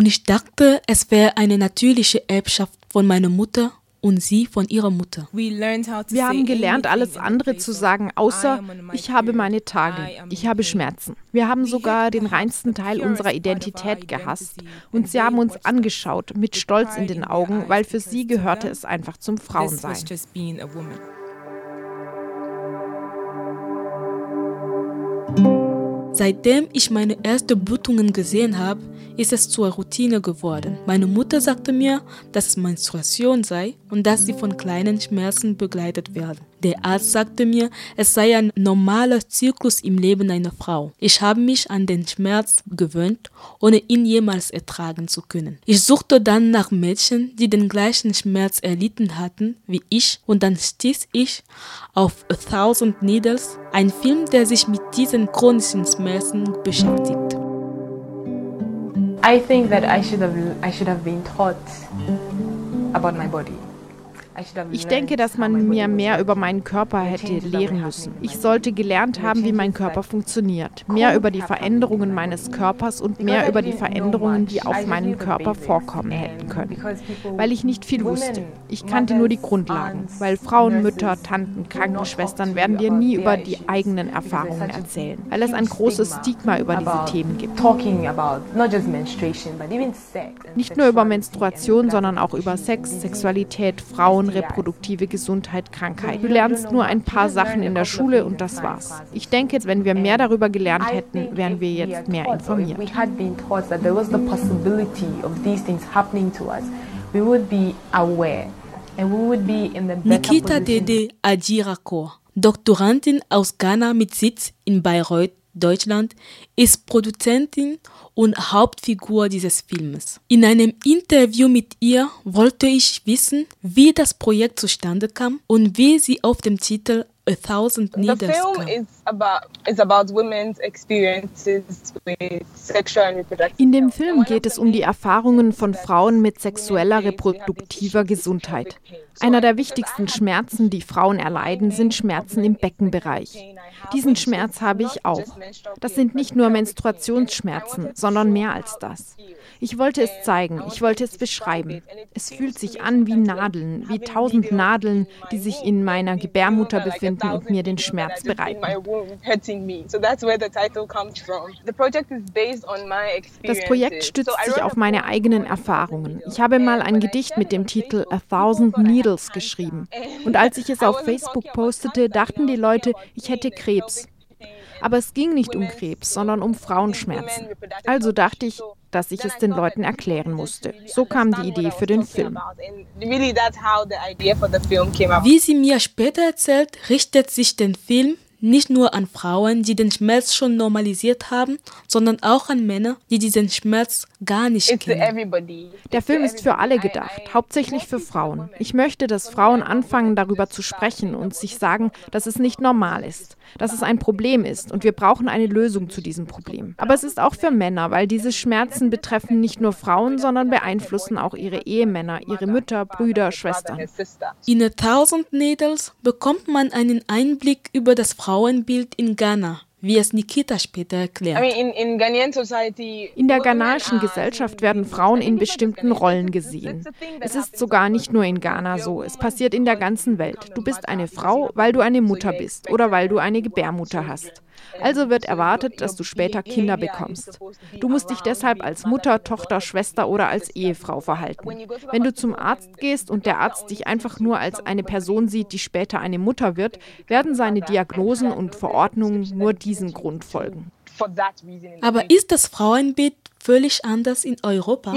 Und ich dachte, es wäre eine natürliche Erbschaft von meiner Mutter und sie von ihrer Mutter. Wir haben gelernt, alles andere zu sagen, außer ich habe meine Tage, ich habe Schmerzen. Wir haben sogar den reinsten Teil unserer Identität gehasst und sie haben uns angeschaut mit Stolz in den Augen, weil für sie gehörte es einfach zum Frauensein. Seitdem ich meine ersten Blutungen gesehen habe, ist es zur Routine geworden. Meine Mutter sagte mir, dass es Menstruation sei und dass sie von kleinen Schmerzen begleitet werden. Der Arzt sagte mir, es sei ein normaler Zyklus im Leben einer Frau. Ich habe mich an den Schmerz gewöhnt, ohne ihn jemals ertragen zu können. Ich suchte dann nach Mädchen, die den gleichen Schmerz erlitten hatten wie ich, und dann stieß ich auf A Thousand Needles, ein Film, der sich mit diesen chronischen Schmerzen beschäftigt. I think that I should have I should have been taught about my body. Ich denke, dass man mir mehr über meinen Körper hätte lehren müssen. Ich sollte gelernt haben, wie mein Körper funktioniert. Mehr über die Veränderungen meines Körpers und mehr über die Veränderungen, die auf meinem Körper vorkommen hätten können. Weil ich nicht viel wusste. Ich kannte nur die Grundlagen. Weil Frauen, Mütter, Tanten, Krankenschwestern werden dir nie über die eigenen Erfahrungen erzählen. Weil es ein großes Stigma über diese Themen gibt. Nicht nur über Menstruation, sondern auch über Sex, Sexualität, Frauen, reproduktive Gesundheit, Krankheit. Du lernst nur ein paar Sachen in der Schule und das war's. Ich denke, wenn wir mehr darüber gelernt hätten, wären wir jetzt mehr informiert. Nikita Dede Ajirakor, Doktorandin aus Ghana mit Sitz in Bayreuth, Deutschland, ist Produzentin und Hauptfigur dieses Films. In einem Interview mit ihr wollte ich wissen, wie das Projekt zustande kam und wie sie auf dem Titel A Thousand Needles The film kam. is about, is about women's experiences with sexual and reproductive In dem Film geht es um die Erfahrungen von Frauen mit sexueller reproduktiver Gesundheit. Einer der wichtigsten Schmerzen, die Frauen erleiden, sind Schmerzen im Beckenbereich. Diesen Schmerz habe ich auch. Das sind nicht nur Menstruationsschmerzen, sondern mehr als das. Ich wollte es zeigen, ich wollte es beschreiben. Es fühlt sich an wie Nadeln, wie tausend Nadeln, die sich in meiner Gebärmutter befinden und mir den Schmerz bereiten. Das Projekt stützt sich auf meine eigenen Erfahrungen. Ich habe mal ein Gedicht mit dem Titel A Thousand Needles geschrieben. Und als ich es auf Facebook postete, dachten die Leute, ich hätte Krebs. Aber es ging nicht um Krebs, sondern um Frauenschmerzen. Also dachte ich, dass ich es den Leuten erklären musste. So kam die Idee für den Film. Wie sie mir später erzählt, richtet sich der Film nicht nur an Frauen, die den Schmerz schon normalisiert haben, sondern auch an Männer, die diesen Schmerz gar nicht kennen. Der Film ist für alle gedacht, hauptsächlich für Frauen. Ich möchte, dass Frauen anfangen, darüber zu sprechen und sich sagen, dass es nicht normal ist, dass es ein Problem ist und wir brauchen eine Lösung zu diesem Problem. Aber es ist auch für Männer, weil diese Schmerzen betreffen nicht nur Frauen, sondern beeinflussen auch ihre Ehemänner, ihre Mütter, Brüder, Schwestern. In A Thousand Needles bekommt man einen Einblick über das Frauenbild in Ghana, wie es Nikita später erklärt. In der ghanaischen Gesellschaft werden Frauen in bestimmten Rollen gesehen. Es ist sogar nicht nur in Ghana so, es passiert in der ganzen Welt. Du bist eine Frau, weil du eine Mutter bist oder weil du eine Gebärmutter hast. Also wird erwartet, dass du später Kinder bekommst. Du musst dich deshalb als Mutter, Tochter, Schwester oder als Ehefrau verhalten. Wenn du zum Arzt gehst und der Arzt dich einfach nur als eine Person sieht, die später eine Mutter wird, werden seine Diagnosen und Verordnungen nur diesen Grund folgen. Aber ist das Frauenbild völlig anders in Europa?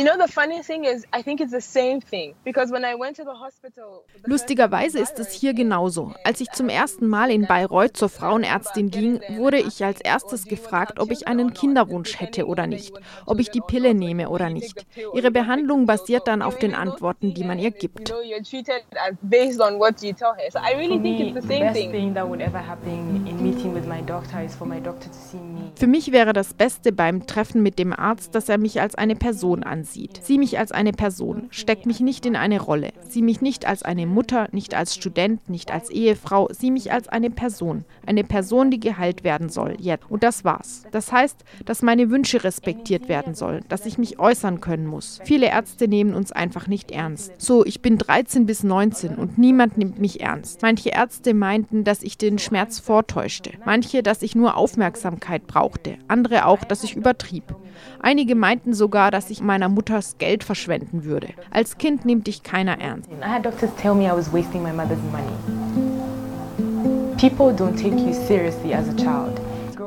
Lustigerweise ist es hier genauso. Als ich zum ersten Mal in Bayreuth zur Frauenärztin ging, wurde ich als erstes gefragt, ob ich einen Kinderwunsch hätte oder nicht, ob ich die Pille nehme oder nicht. Ihre Behandlung basiert dann auf den Antworten, die man ihr gibt. Für mich wäre das Beste beim Treffen mit dem Arzt dass er mich als eine Person ansieht. Sieh mich als eine Person, steck mich nicht in eine Rolle. Sieh mich nicht als eine Mutter, nicht als Student, nicht als Ehefrau. Sieh mich als eine Person. Eine Person, die geheilt werden soll. Jetzt. Und das war's. Das heißt, dass meine Wünsche respektiert werden sollen, dass ich mich äußern können muss. Viele Ärzte nehmen uns einfach nicht ernst. So, ich bin 13 bis 19 und niemand nimmt mich ernst. Manche Ärzte meinten, dass ich den Schmerz vortäuschte. Manche, dass ich nur Aufmerksamkeit brauchte. Andere auch, dass ich übertrieb. Einige meinten sogar, dass ich meiner Mutters Geld verschwenden würde. Als Kind nimmt dich keiner ernst. I had doctors tell me I was wasting my mother's money. People don't take you seriously as a child.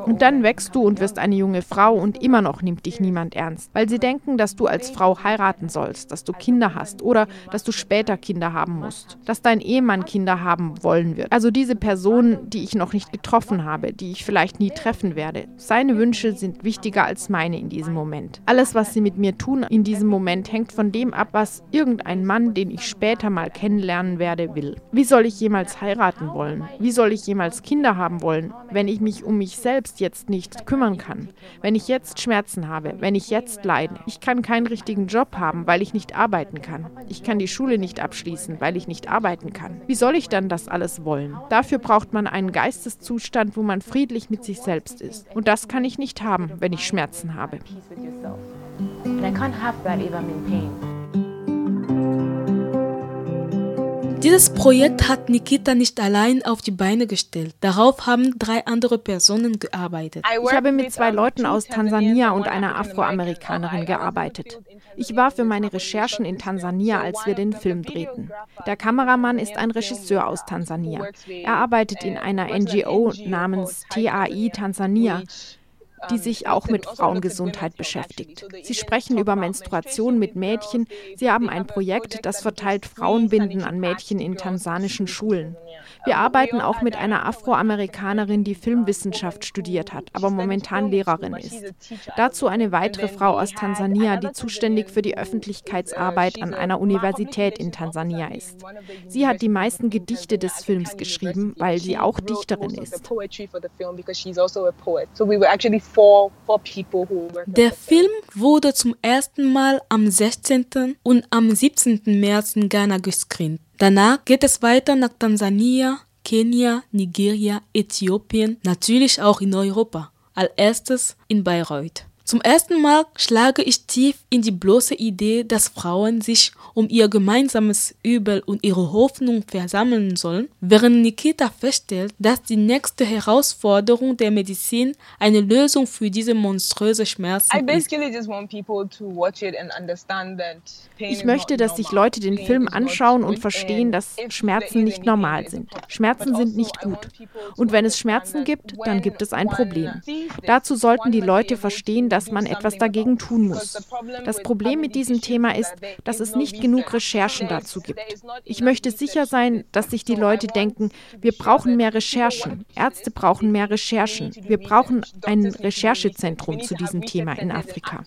Und dann wächst du und wirst eine junge Frau und immer noch nimmt dich niemand ernst, weil sie denken, dass du als Frau heiraten sollst, dass du Kinder hast oder dass du später Kinder haben musst, dass dein Ehemann Kinder haben wollen wird. Also diese Person, die ich noch nicht getroffen habe, die ich vielleicht nie treffen werde. Seine Wünsche sind wichtiger als meine in diesem Moment. Alles, was sie mit mir tun in diesem Moment, hängt von dem ab, was irgendein Mann, den ich später mal kennenlernen werde, will. Wie soll ich jemals heiraten wollen? Wie soll ich jemals Kinder haben wollen, wenn ich mich um mich jetzt nicht kümmern kann, wenn ich jetzt Schmerzen habe, wenn ich jetzt leide. Ich kann keinen richtigen Job haben, weil ich nicht arbeiten kann. Ich kann die Schule nicht abschließen, weil ich nicht arbeiten kann. Wie soll ich dann das alles wollen? Dafür braucht man einen Geisteszustand, wo man friedlich mit sich selbst ist. Und das kann ich nicht haben, wenn ich Schmerzen habe. And I can't have that if I'm in pain. Dieses Projekt hat Nikita nicht allein auf die Beine gestellt. Darauf haben drei andere Personen gearbeitet. Ich habe mit zwei Leuten aus Tansania und einer Afroamerikanerin gearbeitet. Ich war für meine Recherchen in Tansania, als wir den Film drehten. Der Kameramann ist ein Regisseur aus Tansania. Er arbeitet in einer NGO namens TAI Tansania die sich auch mit Frauengesundheit beschäftigt. Sie sprechen über Menstruation mit Mädchen. Sie haben ein Projekt, das verteilt Frauenbinden an Mädchen in tansanischen Schulen. Wir arbeiten auch mit einer Afroamerikanerin, die Filmwissenschaft studiert hat, aber momentan Lehrerin ist. Dazu eine weitere Frau aus Tansania, die zuständig für die Öffentlichkeitsarbeit an einer Universität in Tansania ist. Sie hat die meisten Gedichte des Films geschrieben, weil sie auch Dichterin ist. Der Film wurde zum ersten Mal am 16. und am 17. März in Ghana gescreent. Danach geht es weiter nach Tansania, Kenia, Nigeria, Äthiopien, natürlich auch in Europa. Als erstes in Bayreuth. Zum ersten Mal schlage ich tief in die bloße Idee, dass Frauen sich um ihr gemeinsames Übel und ihre Hoffnung versammeln sollen, während Nikita feststellt, dass die nächste Herausforderung der Medizin eine Lösung für diese monströse Schmerzen ist. Ich möchte, dass sich Leute den Film anschauen und verstehen, dass Schmerzen nicht normal sind. Schmerzen sind nicht gut. Und wenn es Schmerzen gibt, dann gibt es ein Problem. Dazu sollten die Leute verstehen, dass dass man etwas dagegen tun muss. Das Problem mit diesem Thema ist, dass es nicht genug Recherchen dazu gibt. Ich möchte sicher sein, dass sich die Leute denken, wir brauchen mehr Recherchen. Ärzte brauchen mehr Recherchen. Wir brauchen ein Recherchezentrum zu diesem Thema in Afrika.